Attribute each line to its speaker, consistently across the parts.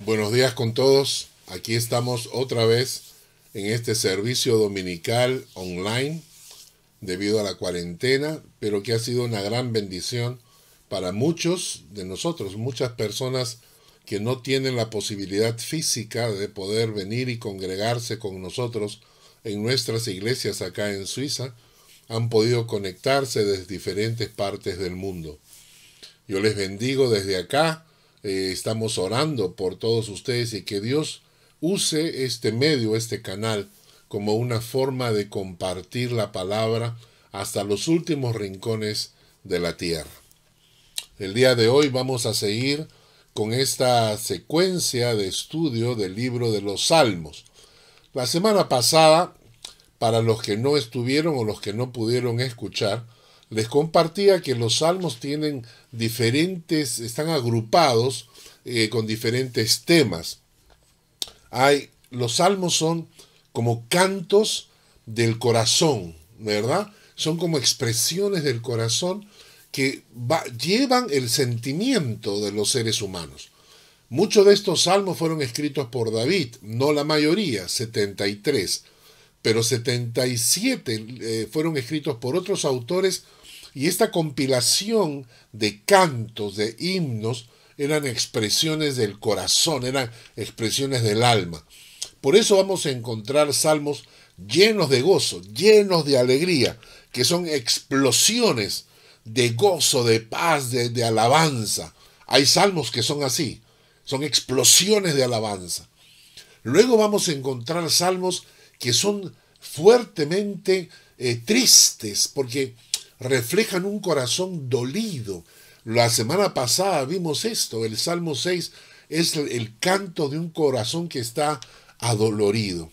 Speaker 1: Buenos días con todos. Aquí estamos otra vez en este servicio dominical online debido a la cuarentena, pero que ha sido una gran bendición para muchos de nosotros, muchas personas que no tienen la posibilidad física de poder venir y congregarse con nosotros en nuestras iglesias acá en Suiza, han podido conectarse desde diferentes partes del mundo. Yo les bendigo desde acá, eh, estamos orando por todos ustedes y que Dios use este medio, este canal, como una forma de compartir la palabra hasta los últimos rincones de la tierra. El día de hoy vamos a seguir con esta secuencia de estudio del libro de los Salmos. La semana pasada, para los que no estuvieron o los que no pudieron escuchar, les compartía que los salmos tienen diferentes, están agrupados eh, con diferentes temas. Hay, los salmos son como cantos del corazón, ¿verdad? Son como expresiones del corazón que llevan el sentimiento de los seres humanos. Muchos de estos salmos fueron escritos por David, no la mayoría, 73, pero 77 eh, fueron escritos por otros autores y esta compilación de cantos, de himnos, eran expresiones del corazón, eran expresiones del alma. Por eso vamos a encontrar salmos llenos de gozo, llenos de alegría, que son explosiones de gozo, de paz, de, alabanza. Hay salmos que son así, son explosiones de alabanza. Luego vamos a encontrar salmos que son fuertemente eh, tristes porque reflejan un corazón dolido. La semana pasada vimos esto, el Salmo 6 es el canto de un corazón que está adolorido.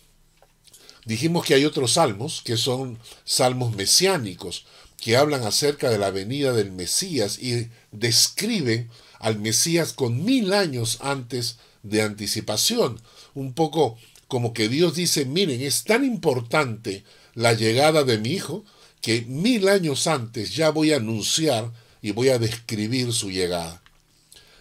Speaker 1: Dijimos que hay otros salmos que son salmos mesiánicos, que hablan acerca de la venida del Mesías y describen al Mesías con mil años antes de anticipación. Un poco como que Dios dice, miren, es tan importante la llegada de mi Hijo que mil años antes ya voy a anunciar y voy a describir su llegada.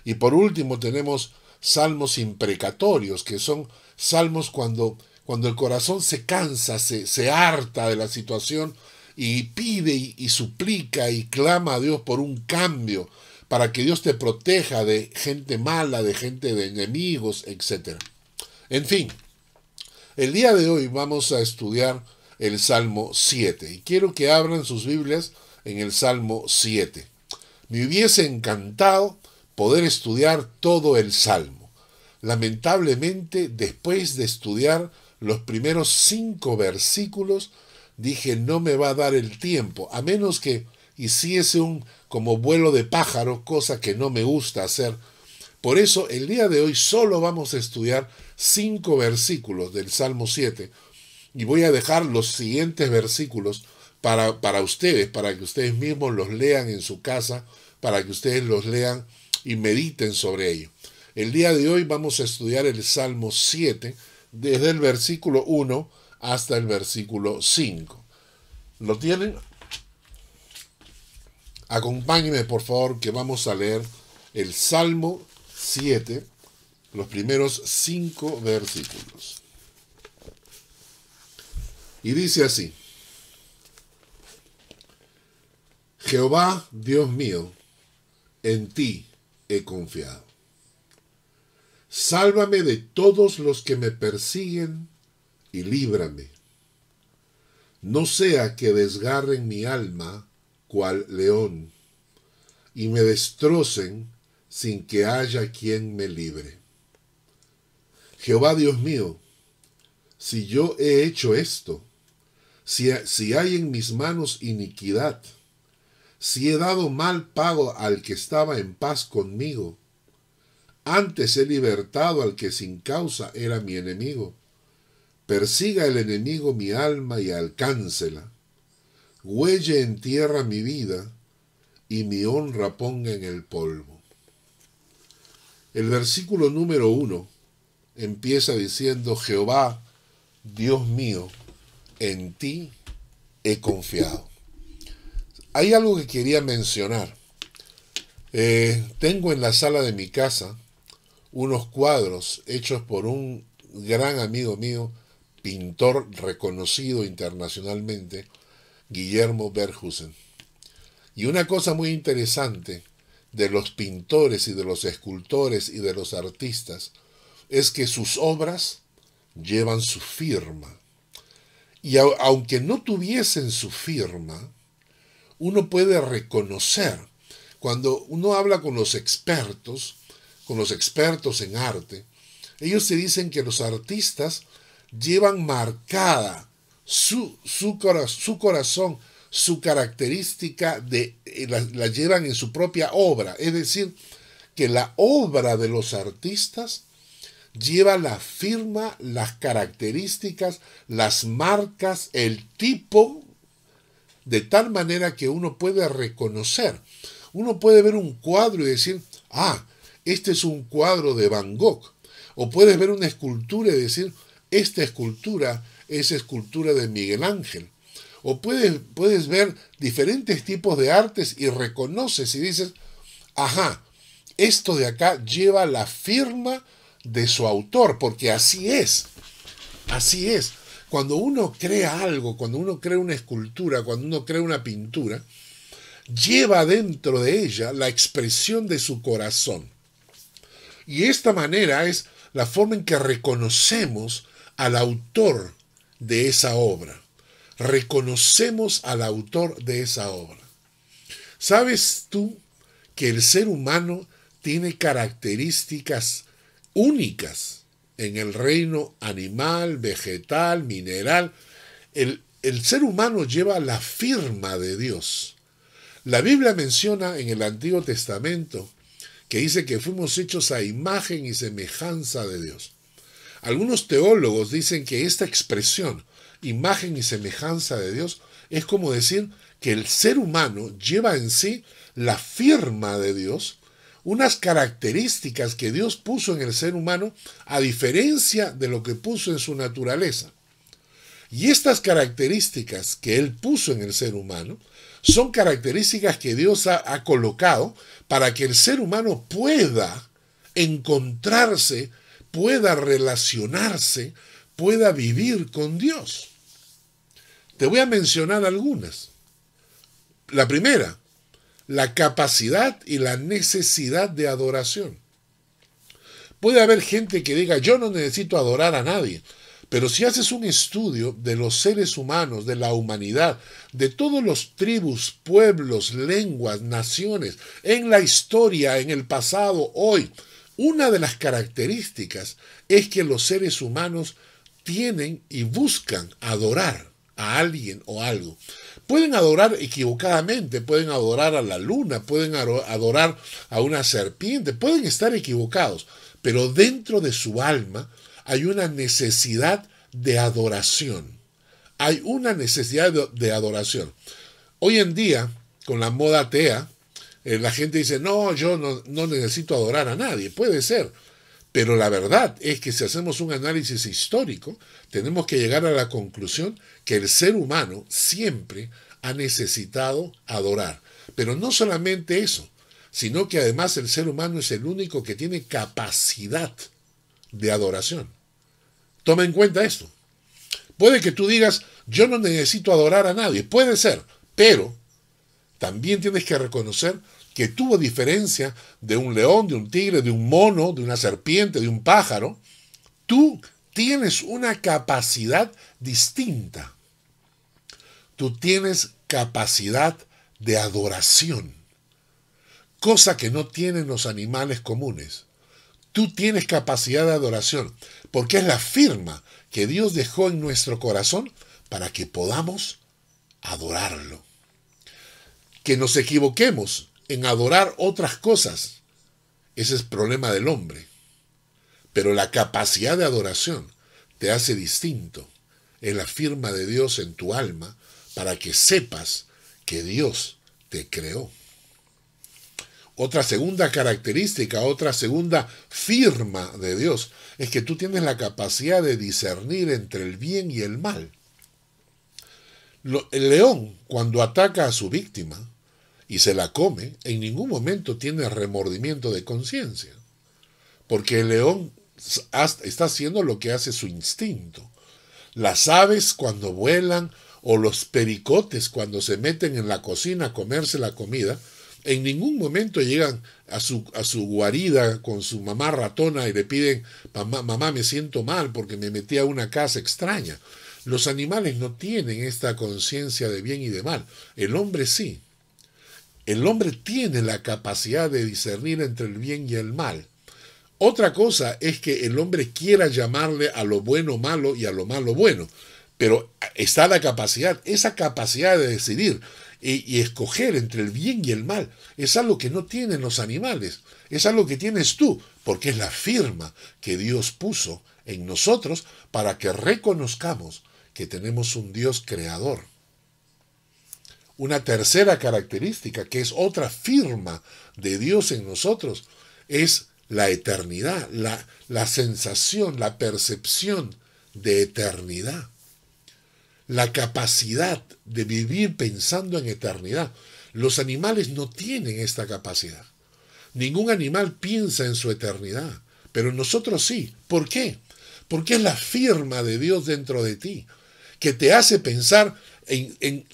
Speaker 1: Y por último tenemos salmos imprecatorios, que son salmos cuando, cuando el corazón se cansa, se, se harta de la situación y pide y, suplica y clama a Dios por un cambio, para que Dios te proteja de gente mala, de gente de enemigos, etc. En fin, el día de hoy vamos a estudiar el Salmo 7 y quiero que abran sus Biblias en el Salmo 7. Me hubiese encantado poder estudiar todo el Salmo. Lamentablemente, después de estudiar los primeros cinco versículos, dije no me va a dar el tiempo, a menos que hiciese un como vuelo de pájaro, cosa que no me gusta hacer. Por eso el día de hoy solo vamos a estudiar cinco versículos del Salmo 7 y voy a dejar los siguientes versículos para, para ustedes, para que ustedes mismos los lean en su casa, para que ustedes los lean y mediten sobre ello. El día de hoy vamos a estudiar el Salmo 7 desde el versículo 1 hasta el versículo 5. ¿Lo tienen? Acompáñenme por favor que vamos a leer el Salmo 7, los primeros cinco versículos. Y dice así, Jehová, Dios mío, en ti he confiado. Sálvame de todos los que me persiguen y líbrame. No sea que desgarren mi alma cual león y me destrocen sin que haya quien me libre. Jehová Dios mío, si yo he hecho esto, si, si hay en mis manos iniquidad, si he dado mal pago al que estaba en paz conmigo, antes he libertado al que sin causa era mi enemigo, Persiga el enemigo mi alma y alcáncela. Huelle en tierra mi vida y mi honra ponga en el polvo. El versículo número uno empieza diciendo, Jehová, Dios mío, en ti he confiado. Hay algo que quería mencionar. Eh, tengo en la sala de mi casa unos cuadros hechos por un gran amigo mío, pintor reconocido internacionalmente, Guillermo Berhusen. Y una cosa muy interesante de los pintores y de los escultores y de los artistas es que sus obras llevan su firma. Y aunque no tuviesen su firma, uno puede reconocer, cuando uno habla con los expertos, con los expertos en arte, ellos se dicen que los artistas llevan marcada su, su, su corazón, su característica, eh, la llevan en su propia obra. Es decir, que la obra de los artistas lleva la firma, las características, las marcas, el tipo, de tal manera que uno puede reconocer. Uno puede ver un cuadro y decir, ah, este es un cuadro de Van Gogh. O puedes ver una escultura y decir, esta escultura es escultura de Miguel Ángel. O puedes, puedes ver diferentes tipos de artes y reconoces y dices, ajá, esto de acá lleva la firma de su autor, porque así es, así es. Cuando uno crea algo, cuando uno crea una escultura, cuando uno crea una pintura, lleva dentro de ella la expresión de su corazón. Y esta manera es la forma en que reconocemos al autor de esa obra. Reconocemos al autor de esa obra. ¿Sabes tú que el ser humano tiene características únicas en el reino animal, vegetal, mineral. El, el ser humano lleva la firma de Dios. La Biblia menciona en el Antiguo Testamento que dice que fuimos hechos a imagen y semejanza de Dios. Algunos teólogos dicen que esta expresión, imagen y semejanza de Dios, es como decir que el ser humano lleva en sí la firma de Dios unas características que Dios puso en el ser humano a diferencia de lo que puso en su naturaleza. Y estas características que Él puso en el ser humano son características que Dios ha, colocado para que el ser humano pueda encontrarse, pueda relacionarse, pueda vivir con Dios. Te voy a mencionar algunas. La primera, la capacidad y la necesidad de adoración. Puede haber gente que diga, yo no necesito adorar a nadie, pero si haces un estudio de los seres humanos, de la humanidad, de todos los tribus, pueblos, lenguas, naciones, en la historia, en el pasado, hoy, una de las características es que los seres humanos tienen y buscan adorar a alguien o algo. Pueden adorar equivocadamente, pueden adorar a la luna, pueden adorar a una serpiente, pueden estar equivocados, pero dentro de su alma hay una necesidad de adoración. Hay una necesidad de, adoración. Hoy en día, con la moda atea, eh, la gente dice, no, yo no, no necesito adorar a nadie. Puede ser, pero la verdad es que si hacemos un análisis histórico, tenemos que llegar a la conclusión que el ser humano siempre ha necesitado adorar. Pero no solamente eso, sino que además el ser humano es el único que tiene capacidad de adoración. Toma en cuenta esto. Puede que tú digas, yo no necesito adorar a nadie, puede ser, pero también tienes que reconocer que tuvo diferencia de un león, de un tigre, de un mono, de una serpiente, de un pájaro. Tú tienes una capacidad distinta. Tú tienes capacidad de adoración, cosa que no tienen los animales comunes. Tú tienes capacidad de adoración, porque es la firma que Dios dejó en nuestro corazón para que podamos adorarlo. Que nos equivoquemos en adorar otras cosas, ese es problema del hombre. Pero la capacidad de adoración te hace distinto. en la firma de Dios en tu alma para que sepas que Dios te creó. Otra segunda característica, otra segunda firma de Dios es que tú tienes la capacidad de discernir entre el bien y el mal. El león, cuando ataca a su víctima y se la come, en ningún momento tiene remordimiento de conciencia porque el león está haciendo lo que hace su instinto. Las aves cuando vuelan o los pericotes cuando se meten en la cocina a comerse la comida, en ningún momento llegan a su, a su guarida con su mamá ratona y le piden, mamá, mamá, me siento mal porque me metí a una casa extraña. Los animales no tienen esta conciencia de bien y de mal. El hombre sí. El hombre tiene la capacidad de discernir entre el bien y el mal. Otra cosa es que el hombre quiera llamarle a lo bueno malo y a lo malo bueno, pero está la capacidad, esa capacidad de decidir y, escoger entre el bien y el mal es algo que no tienen los animales, es algo que tienes tú, porque es la firma que Dios puso en nosotros para que reconozcamos que tenemos un Dios creador. Una tercera característica, que es otra firma de Dios en nosotros, es la eternidad, la, la sensación, la percepción de eternidad la capacidad de vivir pensando en eternidad. Los animales no tienen esta capacidad. Ningún animal piensa en su eternidad, pero nosotros sí. ¿Por qué? Porque es la firma de Dios dentro de ti, que te hace pensar en,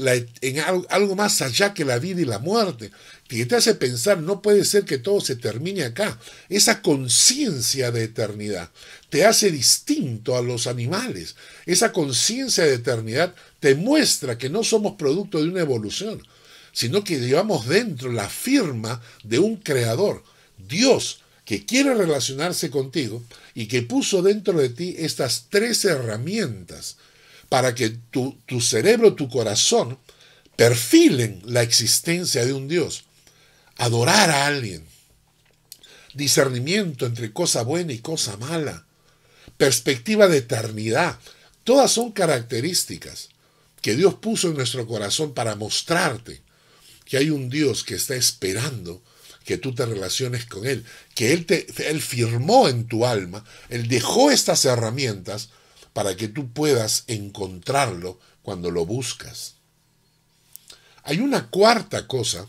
Speaker 1: algo más allá que la vida y la muerte, que te hace pensar, no puede ser que todo se termine acá. Esa conciencia de eternidad te hace distinto a los animales. Esa conciencia de eternidad te muestra que no somos producto de una evolución, sino que llevamos dentro la firma de un creador, Dios, que quiere relacionarse contigo y que puso dentro de ti estas tres herramientas para que tu, tu cerebro, tu corazón, perfilen la existencia de un Dios. Adorar a alguien. Discernimiento entre cosa buena y cosa mala. Perspectiva de eternidad. Todas son características que Dios puso en nuestro corazón para mostrarte que hay un Dios que está esperando que tú te relaciones con Él, que Él, te, él firmó en tu alma, Él dejó estas herramientas para que tú puedas encontrarlo cuando lo buscas. Hay una cuarta cosa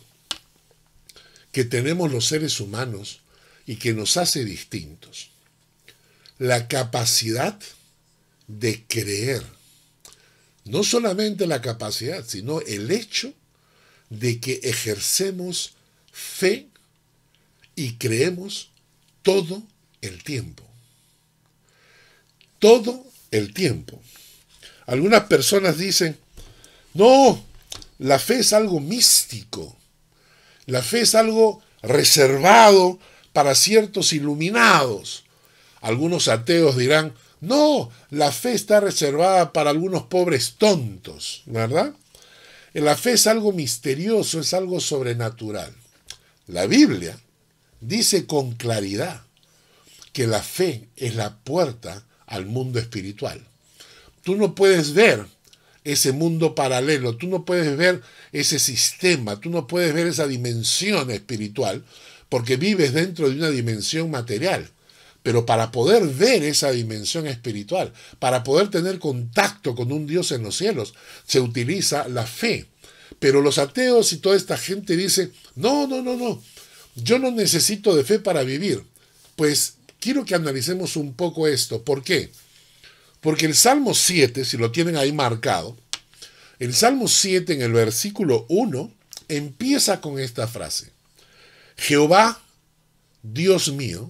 Speaker 1: que tenemos los seres humanos y que nos hace distintos. La capacidad de creer. No solamente la capacidad, sino el hecho de que ejercemos fe y creemos todo el tiempo. Todo el tiempo. Algunas personas dicen, no, la fe es algo místico, la fe es algo reservado para ciertos iluminados. Algunos ateos dirán, no, la fe está reservada para algunos pobres tontos, ¿verdad? La fe es algo misterioso, es algo sobrenatural. La Biblia dice con claridad que la fe es la puerta al mundo espiritual. Tú no puedes ver ese mundo paralelo, tú no puedes ver ese sistema, tú no puedes ver esa dimensión espiritual, porque vives dentro de una dimensión material. Pero para poder ver esa dimensión espiritual, para poder tener contacto con un Dios en los cielos, se utiliza la fe. Pero los ateos y toda esta gente dice, no, no, no, no, yo no necesito de fe para vivir. Pues quiero que analicemos un poco esto. ¿Por qué? Porque el Salmo 7, si lo tienen ahí marcado, el Salmo 7 en el versículo 1 empieza con esta frase. Jehová, Dios mío,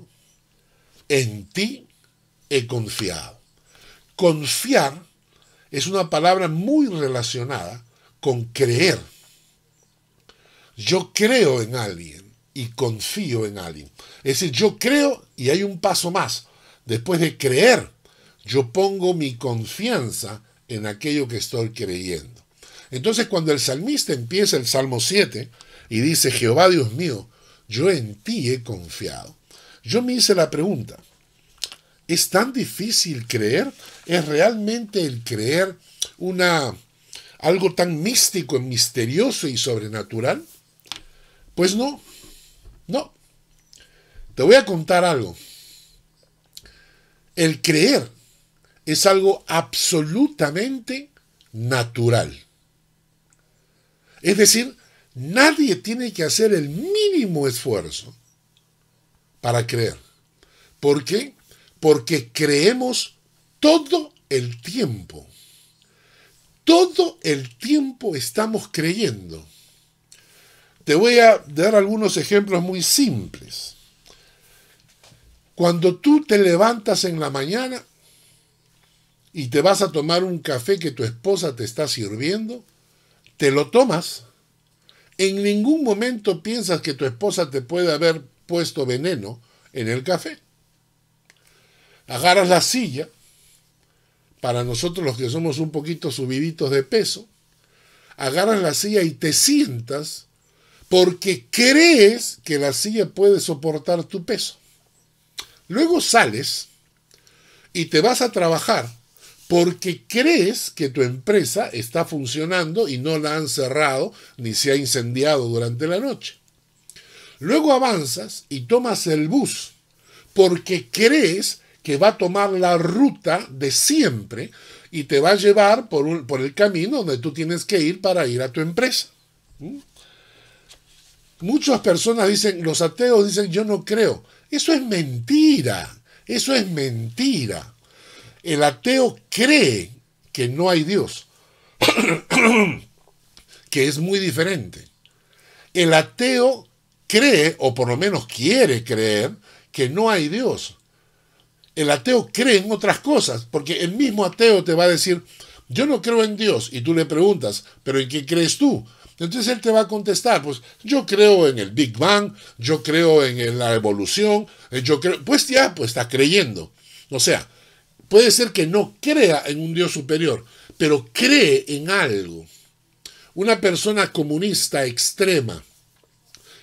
Speaker 1: en ti he confiado. Confiar es una palabra muy relacionada con creer. Yo creo en alguien y confío en alguien. Es decir, yo creo y hay un paso más. Después de creer, yo pongo mi confianza en aquello que estoy creyendo. Entonces cuando el salmista empieza el Salmo 7 y dice, Jehová Dios mío, yo en ti he confiado. Yo me hice la pregunta, ¿es tan difícil creer? ¿Es realmente el creer una algo tan místico, misterioso y sobrenatural? Pues no. No. Te voy a contar algo. El creer es algo absolutamente natural. Es decir, nadie tiene que hacer el mínimo esfuerzo para creer. ¿Por qué? Porque creemos todo el tiempo. Todo el tiempo estamos creyendo. Te voy a dar algunos ejemplos muy simples. Cuando tú te levantas en la mañana y te vas a tomar un café que tu esposa te está sirviendo, te lo tomas. En ningún momento piensas que tu esposa te puede haber puesto veneno en el café. Agarras la silla, para nosotros los que somos un poquito subiditos de peso, agarras la silla y te sientas porque crees que la silla puede soportar tu peso. Luego sales y te vas a trabajar porque crees que tu empresa está funcionando y no la han cerrado ni se ha incendiado durante la noche. Luego avanzas y tomas el bus porque crees que va a tomar la ruta de siempre y te va a llevar por, el camino donde tú tienes que ir para ir a tu empresa. ¿Mm? Muchas personas dicen, los ateos dicen, yo no creo. Eso es mentira, eso es mentira. El ateo cree que no hay Dios, que es muy diferente. El ateo cree, o por lo menos quiere creer, que no hay Dios. El ateo cree en otras cosas, porque el mismo ateo te va a decir, yo no creo en Dios, y tú le preguntas, pero ¿en qué crees tú? Entonces él te va a contestar, pues yo creo en el Big Bang, yo creo en la evolución, eh, yo creo, pues ya, pues está creyendo. O sea, puede ser que no crea en un Dios superior, pero cree en algo. Una persona comunista extrema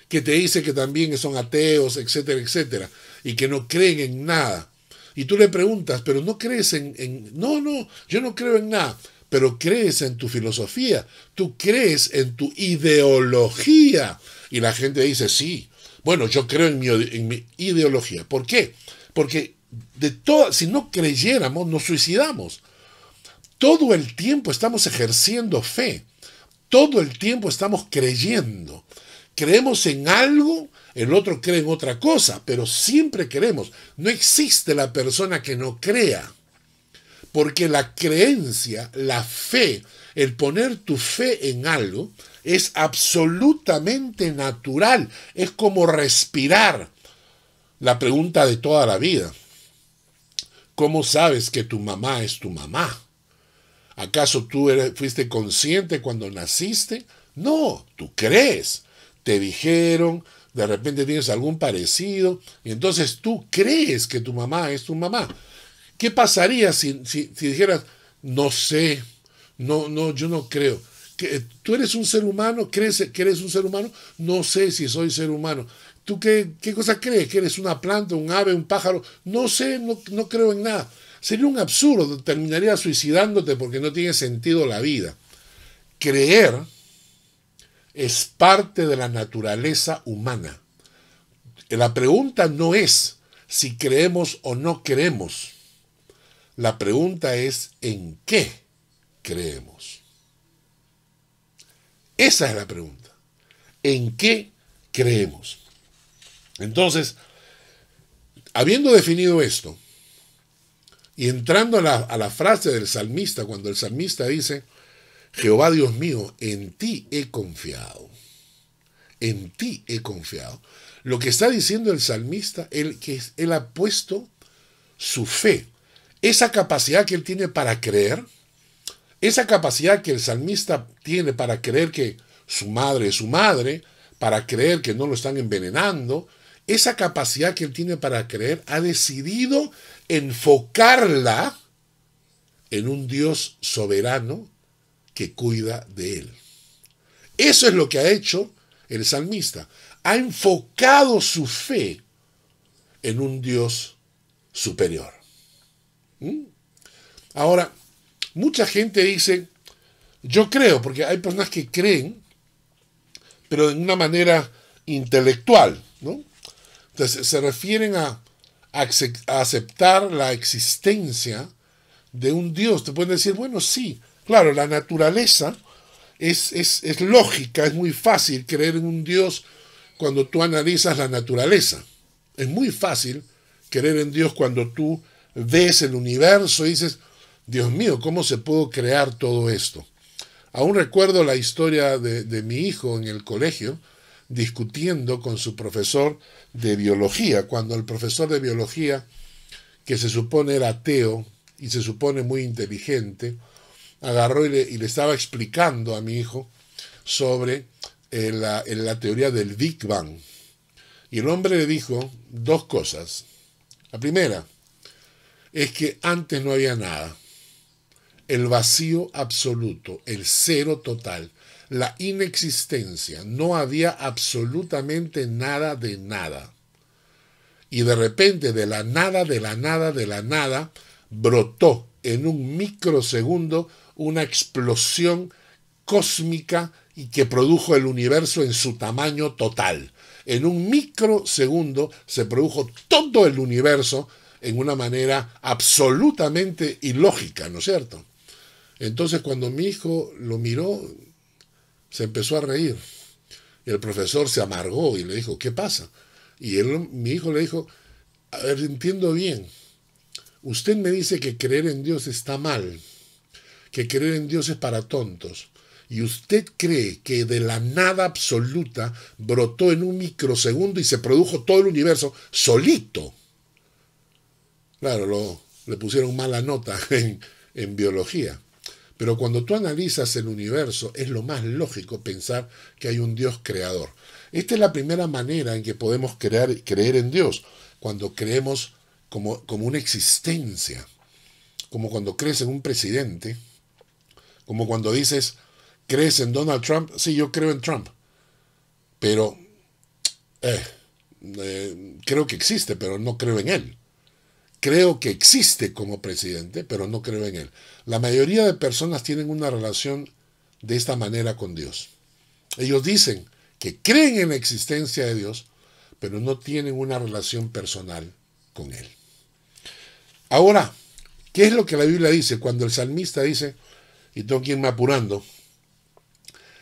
Speaker 1: que te dice que también son ateos, etcétera, etcétera, y que no creen en nada. Y tú le preguntas, pero no crees en, en... No, no, yo no creo en nada pero crees en tu filosofía, tú crees en tu ideología. Y la gente dice, sí, bueno, yo creo en mi, ideología. ¿Por qué? Porque de todo, si no creyéramos, nos suicidamos. Todo el tiempo estamos ejerciendo fe. Todo el tiempo estamos creyendo. Creemos en algo, el otro cree en otra cosa, pero siempre creemos. No existe la persona que no crea. Porque la creencia, la fe, el poner tu fe en algo, es absolutamente natural. Es como respirar. La pregunta de toda la vida. ¿Cómo sabes que tu mamá es tu mamá? ¿Acaso tú fuiste consciente cuando naciste? No, tú crees. Te dijeron, de repente tienes algún parecido, y entonces tú crees que tu mamá es tu mamá. ¿Qué pasaría si, dijeras, no sé, no, no, yo no creo? que ¿Tú eres un ser humano? ¿Crees que eres un ser humano? No sé si soy ser humano. ¿Tú qué, qué cosa crees? ¿Que eres una planta, un ave, un pájaro? No sé, no, no creo en nada. Sería un absurdo, terminaría suicidándote porque no tiene sentido la vida. Creer es parte de la naturaleza humana. La pregunta no es si creemos o no creemos. La pregunta es ¿en qué creemos? Esa es la pregunta. ¿En qué creemos? Entonces, habiendo definido esto, y entrando a la, frase del salmista, cuando el salmista dice, Jehová Dios mío, en ti he confiado, en ti he confiado. Lo que está diciendo el salmista, él, que él ha puesto su fe esa capacidad que él tiene para creer, esa capacidad que el salmista tiene para creer que su madre es su madre, para creer que no lo están envenenando, esa capacidad que él tiene para creer, ha decidido enfocarla en un Dios soberano que cuida de él. Eso es lo que ha hecho el salmista. Ha enfocado su fe en un Dios superior. ¿Mm? Ahora, mucha gente dice, yo creo, porque hay personas que creen, pero de una manera intelectual, ¿no? Entonces se refieren a, aceptar la existencia de un Dios. Te pueden decir, bueno, sí, claro, la naturaleza es, es, es lógica, es muy fácil creer en un Dios cuando tú analizas la naturaleza. Es muy fácil creer en Dios cuando tú ves el universo y dices, Dios mío, ¿cómo se pudo crear todo esto? Aún recuerdo la historia de, de mi hijo en el colegio, discutiendo con su profesor de biología, cuando el profesor de biología, que se supone era ateo y se supone muy inteligente, agarró y le, estaba explicando a mi hijo sobre eh, la, la teoría del Big Bang. Y el hombre le dijo dos cosas. La primera es que antes no había nada. El vacío absoluto, el cero total, la inexistencia. No había absolutamente nada de nada. Y de repente, de la nada, de la nada, de la nada, brotó en un microsegundo una explosión cósmica y que produjo el universo en su tamaño total. En un microsegundo se produjo todo el universo en una manera absolutamente ilógica, ¿no es cierto? Entonces cuando mi hijo lo miró, se empezó a reír. Y el profesor se amargó y le dijo, ¿qué pasa? Y él, mi hijo le dijo, a ver, entiendo bien, usted me dice que creer en Dios está mal que creer en Dios es para tontos. Y usted cree que de la nada absoluta brotó en un microsegundo y se produjo todo el universo solito. Claro, le pusieron mala nota en, biología. Pero cuando tú analizas el universo, es lo más lógico pensar que hay un Dios creador. Esta es la primera manera en que podemos creer, creer en Dios, cuando creemos como, como una existencia, como cuando crees en un presidente, como cuando dices, ¿crees en Donald Trump? Sí, yo creo en Trump. Pero eh, eh, creo que existe, pero no creo en él. Creo que existe como presidente, pero no creo en él. La mayoría de personas tienen una relación de esta manera con Dios. Ellos dicen que creen en la existencia de Dios, pero no tienen una relación personal con Él. Ahora, ¿qué es lo que la Biblia dice cuando el salmista dice, y tengo que irme apurando.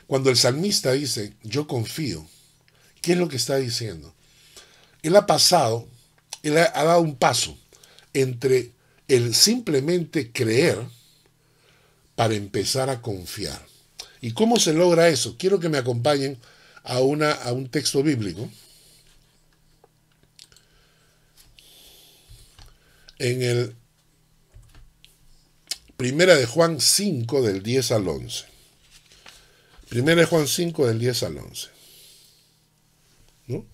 Speaker 1: Cuando el salmista dice, yo confío, ¿qué es lo que está diciendo? Él ha pasado, él ha, dado un paso entre el simplemente creer para empezar a confiar. ¿Y cómo se logra eso? Quiero que me acompañen a, una, a un texto bíblico. En el Primera de Juan 5 del 10 al 11. Primera de Juan 5 del 10 al 11. ¿No?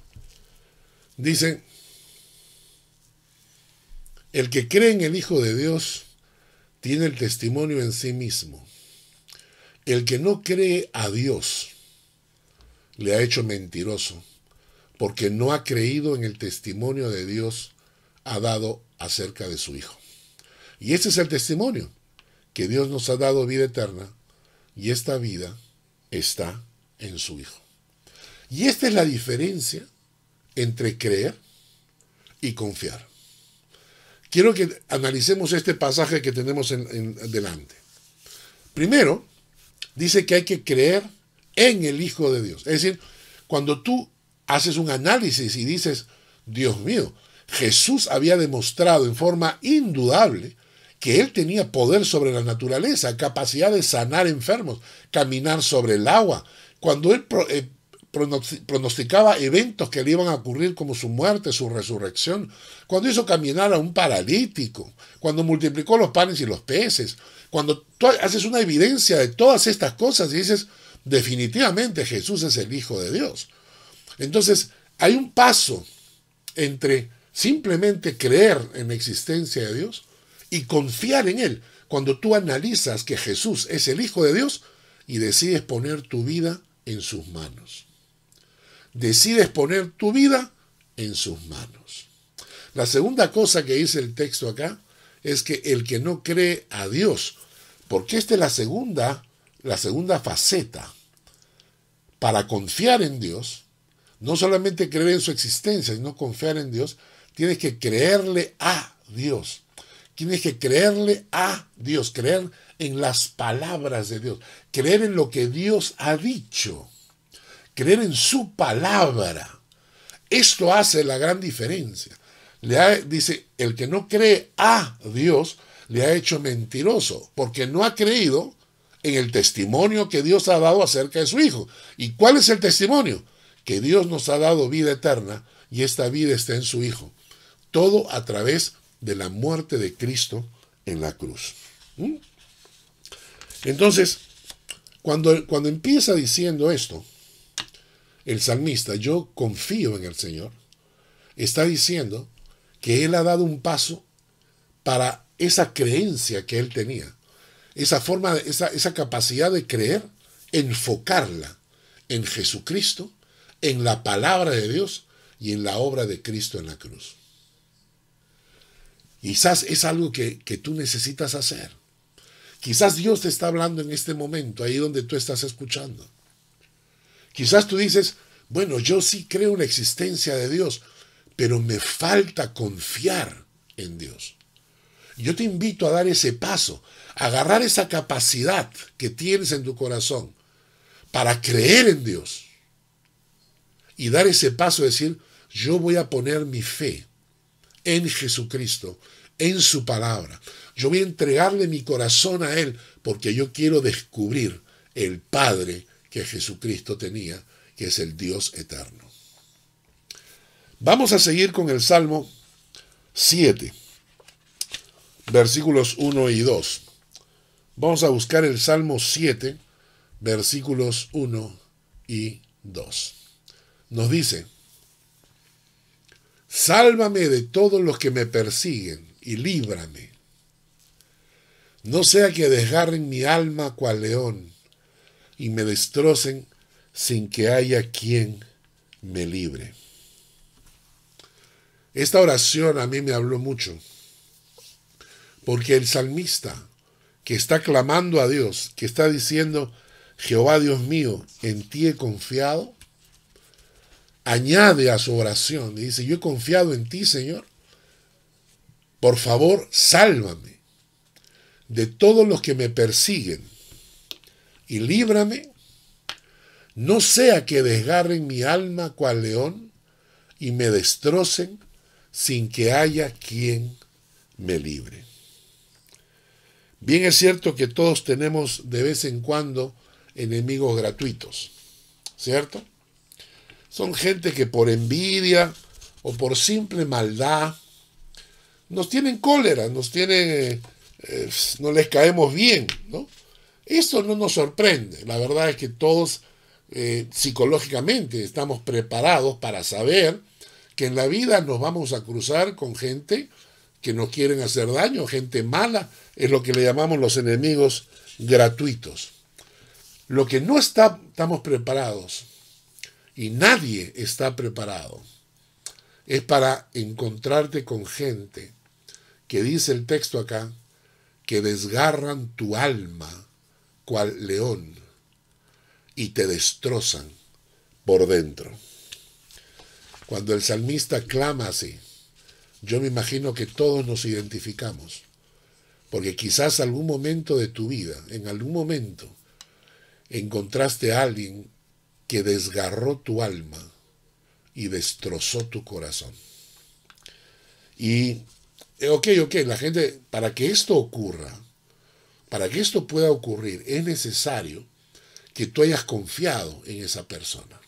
Speaker 1: El que cree en el Hijo de Dios tiene el testimonio en sí mismo. El que no cree a Dios le ha hecho mentiroso, porque no ha creído en el testimonio de Dios ha dado acerca de su Hijo. Y ese es el testimonio, que Dios nos ha dado vida eterna y esta vida está en su Hijo. Y esta es la diferencia entre creer y confiar. Quiero que analicemos este pasaje que tenemos en, delante. Primero, dice que hay que creer en el Hijo de Dios. Es decir, cuando tú haces un análisis y dices, Dios mío, Jesús había demostrado en forma indudable que él tenía poder sobre la naturaleza, capacidad de sanar enfermos, caminar sobre el agua. Cuando él eh, pronosticaba eventos que le iban a ocurrir como su muerte, su resurrección, cuando hizo caminar a un paralítico, cuando multiplicó los panes y los peces, cuando tú haces una evidencia de todas estas cosas y dices, definitivamente Jesús es el Hijo de Dios. Entonces, hay un paso entre simplemente creer en la existencia de Dios y confiar en Él. Cuando tú analizas que Jesús es el Hijo de Dios y decides poner tu vida en sus manos. Decides poner tu vida en sus manos. La segunda cosa que dice el texto acá es que el que no cree a Dios, porque esta es la segunda, la segunda faceta. Para confiar en Dios, no solamente creer en su existencia, sino confiar en Dios, tienes que creerle a Dios. Tienes que creerle a Dios, creer en las palabras de Dios, creer en lo que Dios ha dicho, creer en su palabra. Esto hace la gran diferencia. le dice, el que no cree a Dios le ha hecho mentiroso, porque no ha creído en el testimonio que Dios ha dado acerca de su Hijo. ¿Y cuál es el testimonio? Que Dios nos ha dado vida eterna y esta vida está en su Hijo. Todo a través de la muerte de Cristo en la cruz. ¿Mm? Entonces, cuando, cuando empieza diciendo esto, el salmista, yo confío en el Señor, está diciendo que Él ha dado un paso para esa creencia que Él tenía, esa forma, esa, esa capacidad de creer, enfocarla en Jesucristo, en la palabra de Dios y en la obra de Cristo en la cruz. Quizás es algo que, que tú necesitas hacer. Quizás Dios te está hablando en este momento, ahí donde tú estás escuchando. Quizás tú dices, bueno, yo sí creo en la existencia de Dios, pero me falta confiar en Dios. Yo te invito a dar ese paso, a agarrar esa capacidad que tienes en tu corazón para creer en Dios y dar ese paso de decir, yo voy a poner mi fe en Jesucristo, en su palabra. Yo voy a entregarle mi corazón a Él porque yo quiero descubrir el Padre que Jesucristo tenía, que es el Dios eterno. Vamos a seguir con el Salmo 7, versículos 1 y 2. Vamos a buscar el Salmo 7, versículos 1 y 2. Nos dice, Sálvame de todos los que me persiguen y líbrame. No sea que desgarren mi alma cual león y me destrocen sin que haya quien me libre. Esta oración a mí me habló mucho, porque el salmista que está clamando a Dios, que está diciendo, Jehová Dios mío, en ti he confiado, añade a su oración y dice, yo he confiado en ti, Señor, por favor, sálvame de todos los que me persiguen y líbrame, no sea que desgarren mi alma cual león y me destrocen sin que haya quien me libre. Bien es cierto que todos tenemos de vez en cuando enemigos gratuitos, ¿cierto? Son gente que por envidia o por simple maldad nos tienen cólera, nos tienen, eh, no les caemos bien, ¿no? Esto no nos sorprende. La verdad es que todos eh, psicológicamente estamos preparados para saber que en la vida nos vamos a cruzar con gente que nos quieren hacer daño, gente mala, es lo que le llamamos los enemigos gratuitos. Lo que no está, estamos preparados, y nadie está preparado, es para encontrarte con gente que dice el texto acá, que desgarran tu alma cual león y te destrozan por dentro. Cuando el salmista clama así, yo me imagino que todos nos identificamos, porque quizás algún momento de tu vida, en algún momento, encontraste a alguien que desgarró tu alma y destrozó tu corazón. Y, eh, ok, ok, la gente, para que esto ocurra, para que esto pueda ocurrir, es necesario que tú hayas confiado en esa persona.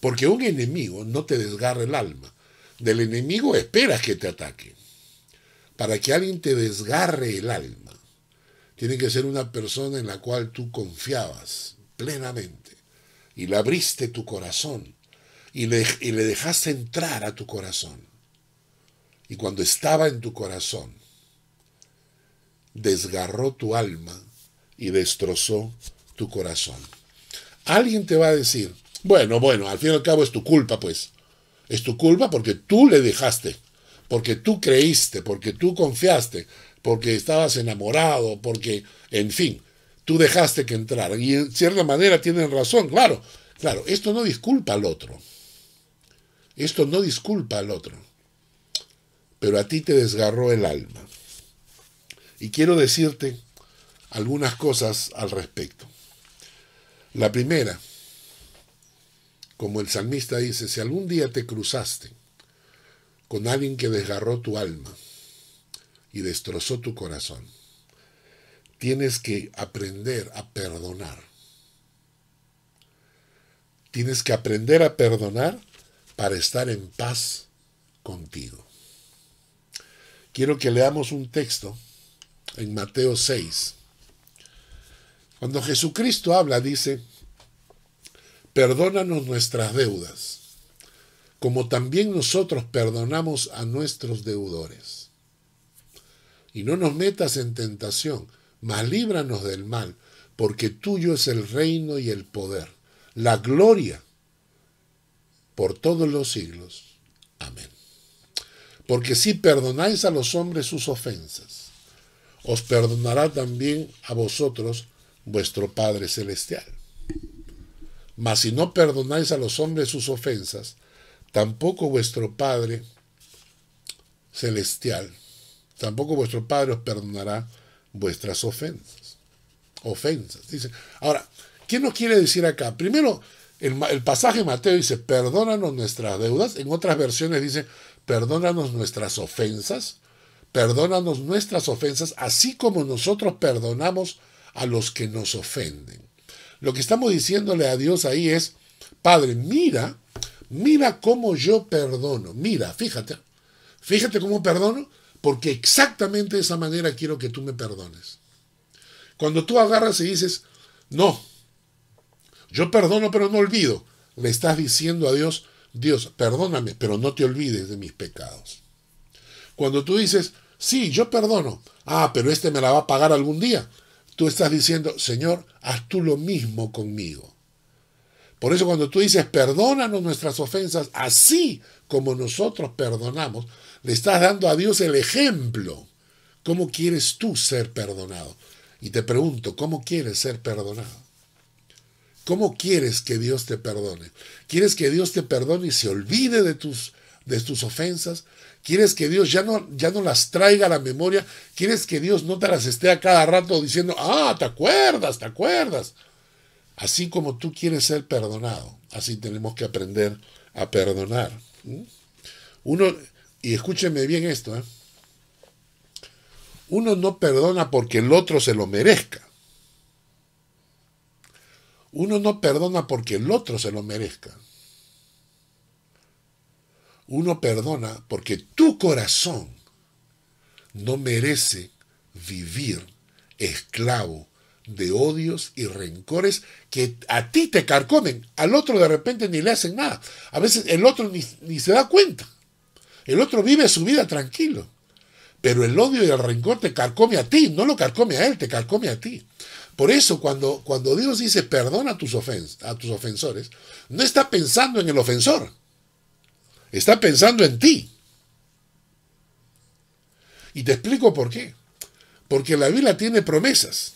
Speaker 1: Porque un enemigo no te desgarra el alma. Del enemigo esperas que te ataque. Para que alguien te desgarre el alma, tiene que ser una persona en la cual tú confiabas plenamente y le abriste tu corazón y le, y le dejaste entrar a tu corazón. Y cuando estaba en tu corazón, desgarró tu alma y destrozó tu corazón. Alguien te va a decir, bueno, bueno, al fin y al cabo es tu culpa, pues. Es tu culpa porque tú le dejaste, porque tú creíste, porque tú confiaste, porque estabas enamorado, porque, en fin, tú dejaste que entrara. Y en cierta manera tienen razón, claro, claro, esto no disculpa al otro. Esto no disculpa al otro. Pero a ti te desgarró el alma. Y quiero decirte algunas cosas al respecto. La primera, como el salmista dice, si algún día te cruzaste con alguien que desgarró tu alma y destrozó tu corazón. Tienes que aprender a perdonar. Tienes que aprender a perdonar para estar en paz contigo. Quiero que leamos un texto en Mateo 6. Cuando Jesucristo habla, dice, perdónanos nuestras deudas, como también nosotros perdonamos a nuestros deudores. Y no nos metas en tentación, mas líbranos del mal, porque tuyo es el reino y el poder, la gloria por todos los siglos. Amén. Porque si perdonáis a los hombres sus ofensas, os perdonará también a vosotros vuestro Padre Celestial. Mas si no perdonáis a los hombres sus ofensas, tampoco vuestro Padre Celestial, tampoco vuestro Padre os perdonará vuestras ofensas. Ofensas, dice. Ahora, ¿qué nos quiere decir acá? Primero, el, el pasaje de Mateo dice, perdónanos nuestras deudas. En otras versiones dice, perdónanos nuestras ofensas. Perdónanos nuestras ofensas, así como nosotros perdonamos a los que nos ofenden. Lo que estamos diciéndole a Dios ahí es, Padre, mira, mira cómo yo perdono. Mira, fíjate, fíjate cómo perdono, porque exactamente de esa manera quiero que tú me perdones. Cuando tú agarras y dices, no, yo perdono pero no olvido, le estás diciendo a Dios, Dios, perdóname, pero no te olvides de mis pecados. Cuando tú dices, sí, yo perdono, ah, pero este me la va a pagar algún día, tú estás diciendo, Señor, haz tú lo mismo conmigo. Por eso cuando tú dices, perdónanos nuestras ofensas, así como nosotros perdonamos, le estás dando a Dios el ejemplo. ¿Cómo quieres tú ser perdonado? Y te pregunto, ¿cómo quieres ser perdonado? ¿Cómo quieres que Dios te perdone? ¿Quieres que Dios te perdone y se olvide de tus, de tus ofensas? ¿Quieres que Dios ya no, ya no las traiga a la memoria? ¿Quieres que Dios no te las esté a cada rato diciendo, ah, te acuerdas, te acuerdas? Así como tú quieres ser perdonado, así tenemos que aprender a perdonar. Uno, y escúcheme bien esto, ¿eh? uno no perdona porque el otro se lo merezca. Uno no perdona porque el otro se lo merezca. Uno perdona porque tu corazón no merece vivir esclavo de odios y rencores que a ti te carcomen, al otro de repente ni le hacen nada. A veces el otro ni, ni, se da cuenta. El otro vive su vida tranquilo. Pero el odio y el rencor te carcome a ti, no lo carcome a él, te carcome a ti. Por eso cuando, cuando Dios dice perdona a tus, a tus ofensores, no está pensando en el ofensor Está pensando en ti. Y te explico por qué. Porque la Biblia tiene promesas.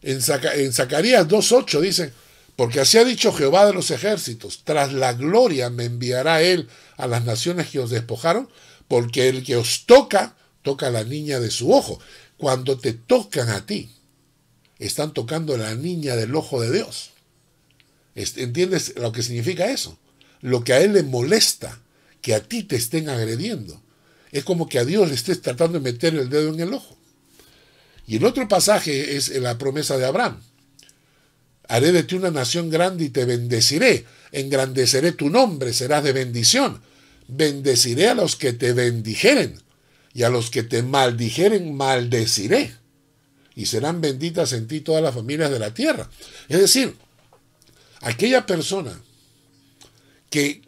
Speaker 1: En, Zacarías 2.8 dice, porque así ha dicho Jehová de los ejércitos, tras la gloria me enviará él a las naciones que os despojaron, porque el que os toca, toca la niña de su ojo. Cuando te tocan a ti, están tocando la niña del ojo de Dios. ¿Entiendes lo que significa eso? Lo que a él le molesta que a ti te estén agrediendo. Es como que a Dios le estés tratando de meter el dedo en el ojo. Y el otro pasaje es la promesa de Abraham. Haré de ti una nación grande y te bendeciré. Engrandeceré tu nombre, serás de bendición. Bendeciré a los que te bendijeren y a los que te maldijeren maldeciré. Y serán benditas en ti todas las familias de la tierra. Es decir, aquella persona que,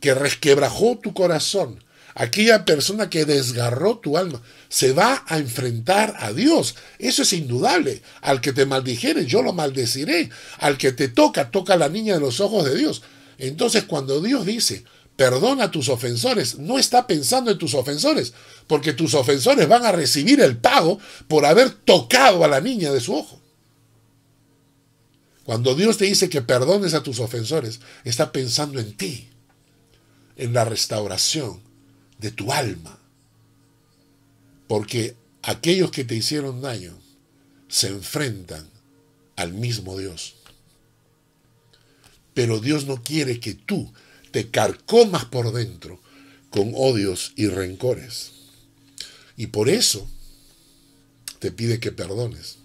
Speaker 1: que resquebrajó tu corazón, aquella persona que desgarró tu alma, se va a enfrentar a Dios. Eso es indudable. Al que te maldijere, yo lo maldeciré. Al que te toca, toca la niña de los ojos de Dios. Entonces, cuando Dios dice, perdona a tus ofensores, no está pensando en tus ofensores, porque tus ofensores van a recibir el pago por haber tocado a la niña de su ojo. Cuando Dios te dice que perdones a tus ofensores, está pensando en ti, en la restauración de tu alma. Porque aquellos que te hicieron daño se enfrentan al mismo Dios. Pero Dios no quiere que tú te carcomas por dentro con odios y rencores. Y por eso te pide que perdones.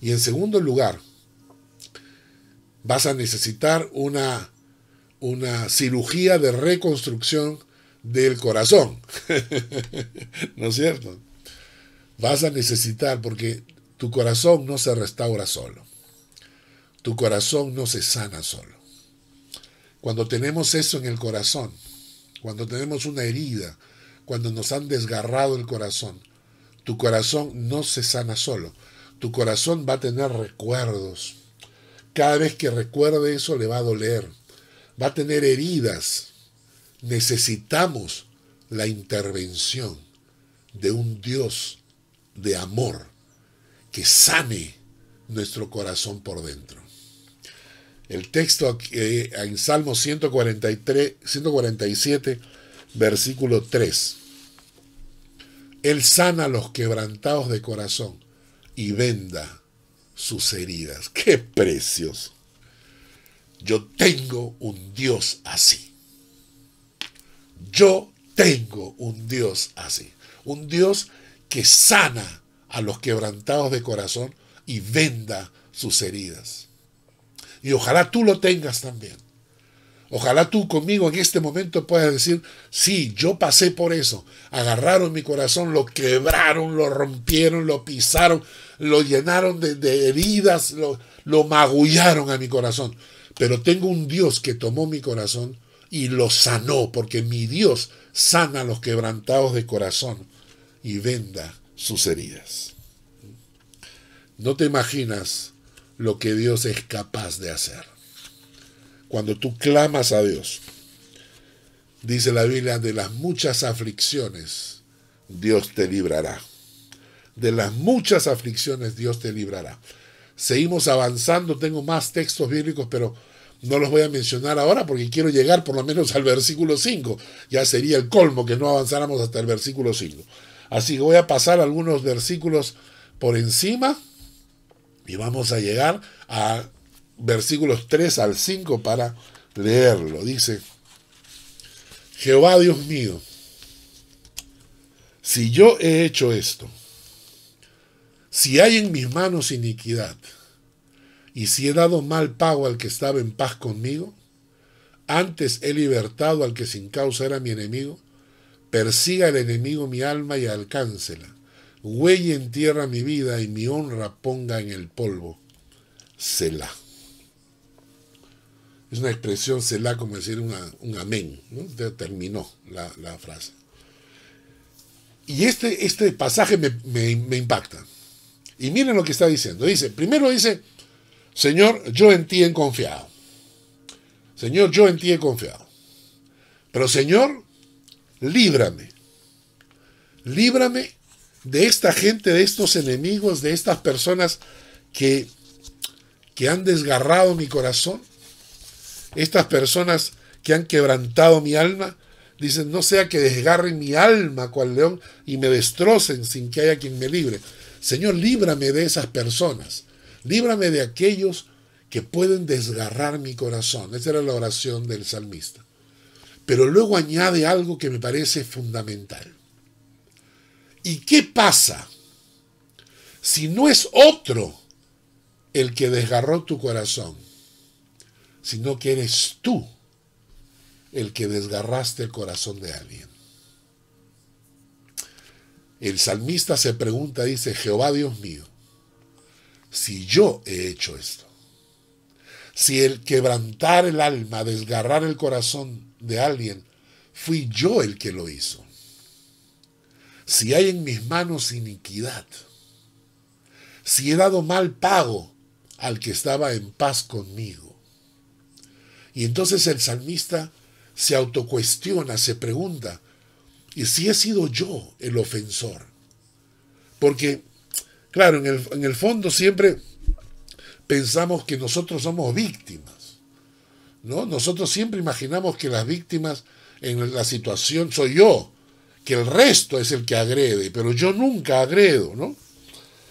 Speaker 1: Y en segundo lugar, vas a necesitar una, una cirugía de reconstrucción del corazón. ¿No es cierto? Vas a necesitar, porque tu corazón no se restaura solo. Tu corazón no se sana solo. Cuando tenemos eso en el corazón, cuando tenemos una herida, cuando nos han desgarrado el corazón, tu corazón no se sana solo. Tu corazón va a tener recuerdos. Cada vez que recuerde eso le va a doler. Va a tener heridas. Necesitamos la intervención de un Dios de amor que sane nuestro corazón por dentro. El texto eh, en Salmo 143, 147, versículo 3. Él sana a los quebrantados de corazón y venda sus heridas. ¡Qué precios! Yo tengo un Dios así. Yo tengo un Dios así. Un Dios que sana a los quebrantados de corazón y venda sus heridas. Y ojalá tú lo tengas también. Ojalá tú conmigo en este momento puedas decir, sí, yo pasé por eso. Agarraron mi corazón, lo quebraron, lo rompieron, lo pisaron, lo llenaron de, heridas, lo, lo magullaron a mi corazón. Pero tengo un Dios que tomó mi corazón y lo sanó, porque mi Dios sana a los quebrantados de corazón y venda sus heridas. No te imaginas lo que Dios es capaz de hacer. Cuando tú clamas a Dios, dice la Biblia, de las muchas aflicciones, Dios te librará. De las muchas aflicciones, Dios te librará. Seguimos avanzando, tengo más textos bíblicos, pero no los voy a mencionar ahora porque quiero llegar por lo menos al versículo 5. Ya sería el colmo que no avanzáramos hasta el versículo 5. Así que voy a pasar algunos versículos por encima y vamos a llegar a versículos 3 al 5 para leerlo. Dice, Jehová Dios mío, si yo he hecho esto, si hay en mis manos iniquidad, y si he dado mal pago al que estaba en paz conmigo, antes he libertado al que sin causa era mi enemigo, persiga el enemigo mi alma y alcáncela, huelle en tierra mi vida y mi honra ponga en el polvo. Selah. Es una expresión Selah como decir un amén. Terminó la, frase. Y este, este pasaje me, me impacta. Y miren lo que está diciendo. Dice, primero dice, Señor, yo en ti he confiado. Señor, yo en ti he confiado. Pero Señor, líbrame. Líbrame de esta gente, de estos enemigos, de estas personas que, que han desgarrado mi corazón, estas personas que han quebrantado mi alma, dicen, no sea que desgarren mi alma cual león y me destrocen sin que haya quien me libre. Señor, líbrame de esas personas, líbrame de aquellos que pueden desgarrar mi corazón. Esa era la oración del salmista. Pero luego añade algo que me parece fundamental. ¿Y qué pasa si no es otro el que desgarró tu corazón, sino que eres tú el que desgarraste el corazón de alguien? El salmista se pregunta, dice, Jehová Dios mío, si yo he hecho esto, si el quebrantar el alma, desgarrar el corazón de alguien, fui yo el que lo hizo si hay en mis manos iniquidad, si he dado mal pago al que estaba en paz conmigo. Y entonces el salmista se autocuestiona, se pregunta, ¿y si he sido yo el ofensor? Porque, claro, en el, en el fondo siempre pensamos que nosotros somos víctimas. ¿no? Nosotros siempre imaginamos que las víctimas en la situación soy yo, que el resto es el que agrede, pero yo nunca agredo, ¿no?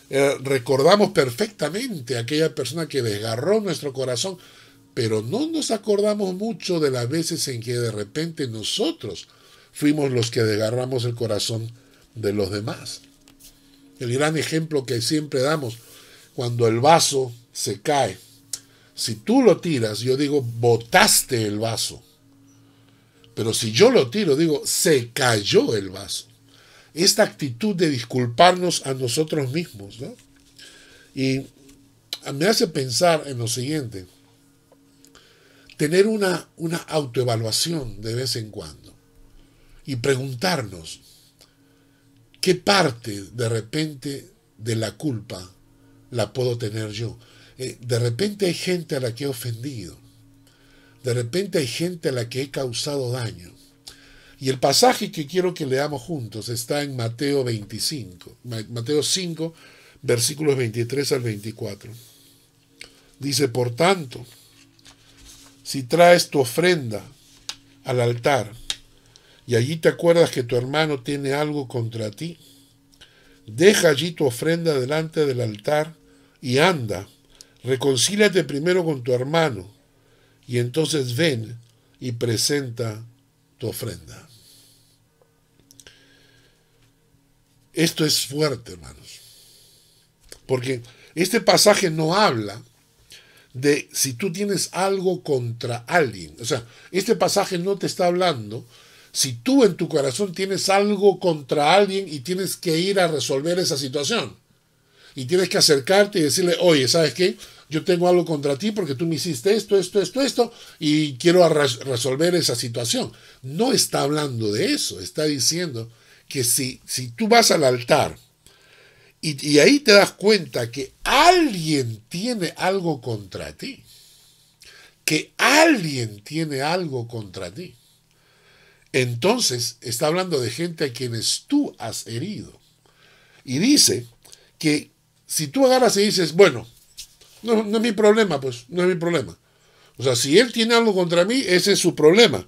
Speaker 1: Eh, recordamos perfectamente a aquella persona que desgarró nuestro corazón, pero no nos acordamos mucho de las veces en que de repente nosotros fuimos los que desgarramos el corazón de los demás. El gran ejemplo que siempre damos, cuando el vaso se cae, si tú lo tiras, yo digo, botaste el vaso. Pero si yo lo tiro, digo, se cayó el vaso. Esta actitud de disculparnos a nosotros mismos, ¿no? Y me hace pensar en lo siguiente, tener una, una autoevaluación de vez en cuando y preguntarnos qué parte de repente de la culpa la puedo tener yo. Eh, de repente hay gente a la que he ofendido. De repente hay gente a la que he causado daño. Y el pasaje que quiero que leamos juntos está en Mateo 25, Mateo 5, versículos 23 al 24. Dice, por tanto, si traes tu ofrenda al altar y allí te acuerdas que tu hermano tiene algo contra ti, deja allí tu ofrenda delante del altar y anda, reconcíliate primero con tu hermano y entonces ven y presenta tu ofrenda. Esto es fuerte, hermanos, porque este pasaje no habla de si tú tienes algo contra alguien. O sea, este pasaje no te está hablando si tú en tu corazón tienes algo contra alguien y tienes que ir a resolver esa situación. Y tienes que acercarte y decirle, oye, ¿sabes qué? Yo tengo algo contra ti porque tú me hiciste esto, esto, esto, esto, y quiero resolver esa situación. No está hablando de eso, está diciendo que si, si tú vas al altar y, ahí te das cuenta que alguien tiene algo contra ti. Que alguien tiene algo contra ti. Entonces está hablando de gente a quienes tú has herido. Y dice que si tú agarras y dices, bueno, no, no, es mi problema, pues no es mi problema. O sea, si él tiene algo contra mí, ese es su problema.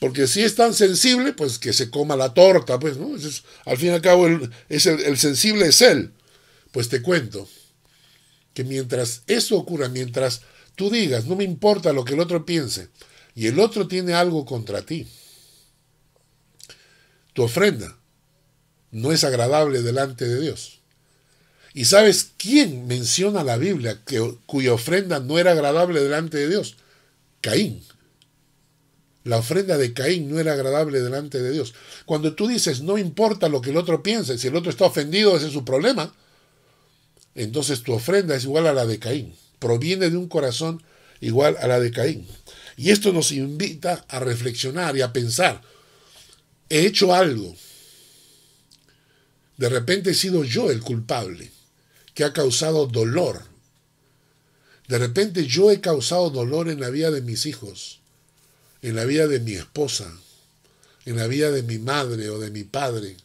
Speaker 1: Porque si es tan sensible, pues que se coma la torta, pues, ¿no? al fin y al cabo, es el sensible es él. Pues te cuento que mientras eso ocurra, mientras tú digas, no me importa lo que el otro piense, y el otro tiene algo contra ti, tu ofrenda no es agradable delante de Dios. ¿Y sabes quién menciona la Biblia que, cuya ofrenda no era agradable delante de Dios? Caín. La ofrenda de Caín no era agradable delante de Dios. Cuando tú dices, no importa lo que el otro piense, si el otro está ofendido, ese es su problema, entonces tu ofrenda es igual a la de Caín. Proviene de un corazón igual a la de Caín. Y esto nos invita a reflexionar y a pensar, he hecho algo. De repente he sido yo el culpable que ha causado dolor. De repente yo he causado dolor en la vida de mis hijos, en la vida de mi esposa, en la vida de mi madre o de mi padre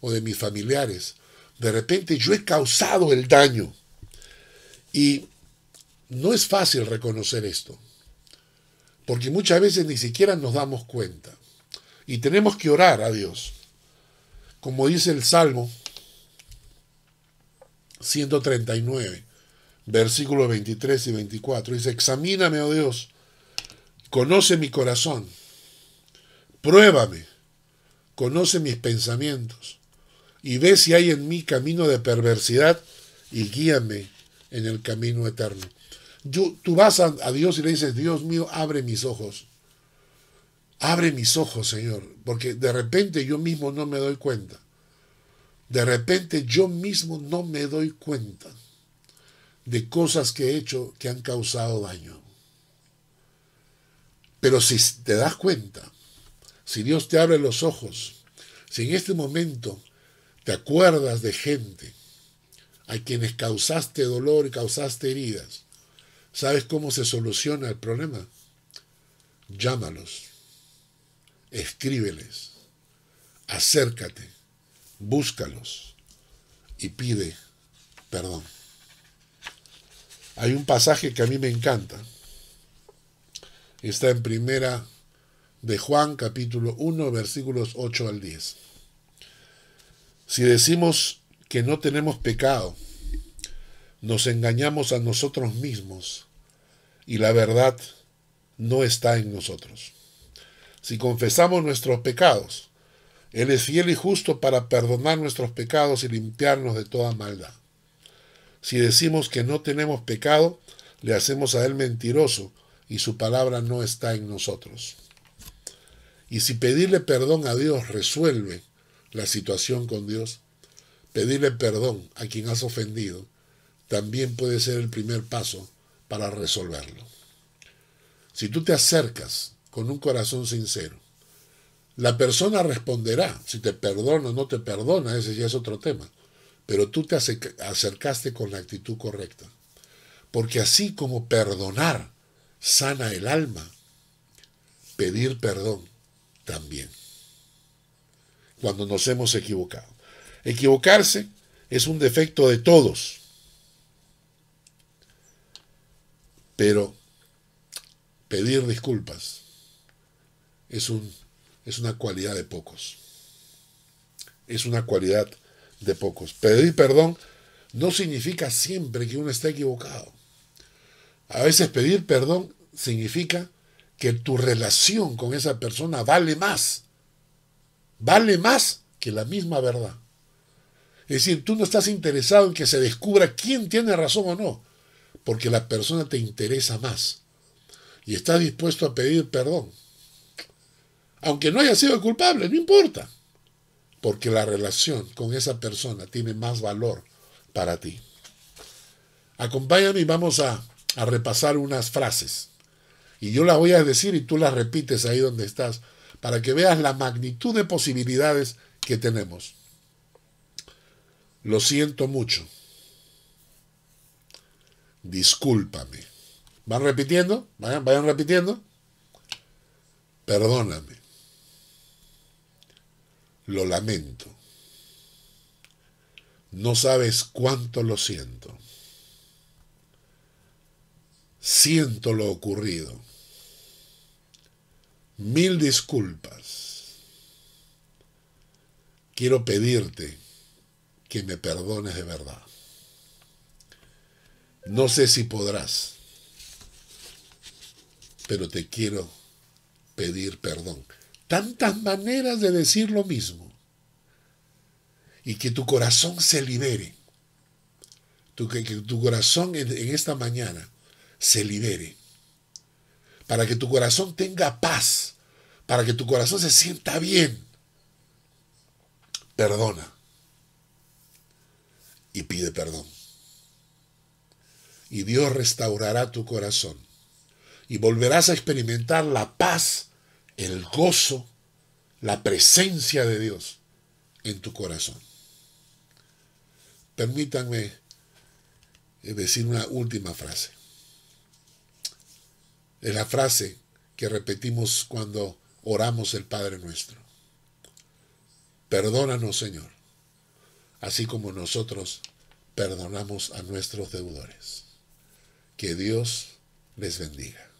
Speaker 1: o de mis familiares. De repente yo he causado el daño. Y no es fácil reconocer esto, porque muchas veces ni siquiera nos damos cuenta. Y tenemos que orar a Dios. Como dice el Salmo 139, versículos 23 y 24. Dice, examíname, oh Dios, conoce mi corazón, pruébame, conoce mis pensamientos y ve si hay en mí camino de perversidad y guíame en el camino eterno. tú vas a, a Dios y le dices, Dios mío, abre mis ojos. Abre mis ojos, Señor, porque de repente yo mismo no me doy cuenta. De repente yo mismo no me doy cuenta de cosas que he hecho que han causado daño. Pero si te das cuenta, si Dios te abre los ojos, si en este momento te acuerdas de gente a quienes causaste dolor y causaste heridas, ¿sabes cómo se soluciona el problema? Llámalos, escríbeles, acércate, búscalos y pide perdón. Hay un pasaje que a mí me encanta. Está en primera de Juan capítulo 1 versículos 8 al 10. Si decimos que no tenemos pecado, nos engañamos a nosotros mismos y la verdad no está en nosotros. Si confesamos nuestros pecados, Él es fiel y justo para perdonar nuestros pecados y limpiarnos de toda maldad. Si decimos que no tenemos pecado, le hacemos a Él mentiroso y su palabra no está en nosotros. Y si pedirle perdón a Dios resuelve la situación con Dios, pedirle perdón a quien has ofendido también puede ser el primer paso para resolverlo. Si tú te acercas con un corazón sincero, la persona responderá si te perdona o no te perdona, ese ya es otro tema, pero tú te acercaste con la actitud correcta. Porque así como perdonar sana el alma, pedir perdón también. Cuando nos hemos equivocado. Equivocarse es un defecto de todos. Pero pedir disculpas es, un, es una cualidad de pocos. Es una cualidad de pocos. Pedir perdón no significa siempre que uno está equivocado. A veces pedir perdón significa que tu relación con esa persona vale más. Vale más que la misma verdad. Es decir, tú no estás interesado en que se descubra quién tiene razón o no, porque la persona te interesa más. Y estás dispuesto a pedir perdón. Aunque no haya sido culpable, no importa. Porque la relación con esa persona tiene más valor para ti. Acompáñame y vamos a a repasar unas frases. Y yo las voy a decir y tú las repites ahí donde estás, para que veas la magnitud de posibilidades que tenemos. Lo siento mucho. Discúlpame. ¿Van repitiendo? Vayan, vayan repitiendo. Perdóname. Lo lamento. No sabes cuánto lo siento. Siento lo ocurrido. Mil disculpas. Quiero pedirte que me perdones de verdad. No sé si podrás, pero te quiero pedir perdón. Tantas maneras de decir lo mismo. Y que tu corazón se libere. que, tu corazón en esta mañana se libere. Para que tu corazón tenga paz. Para que tu corazón se sienta bien. Perdona. Y pide perdón. Y Dios restaurará tu corazón. Y volverás a experimentar la paz, el gozo, la presencia de Dios en tu corazón. Permítanme decir una última frase. Es la frase que repetimos cuando oramos el Padre nuestro. Perdónanos, Señor, así como nosotros perdonamos a nuestros deudores. Que Dios les bendiga.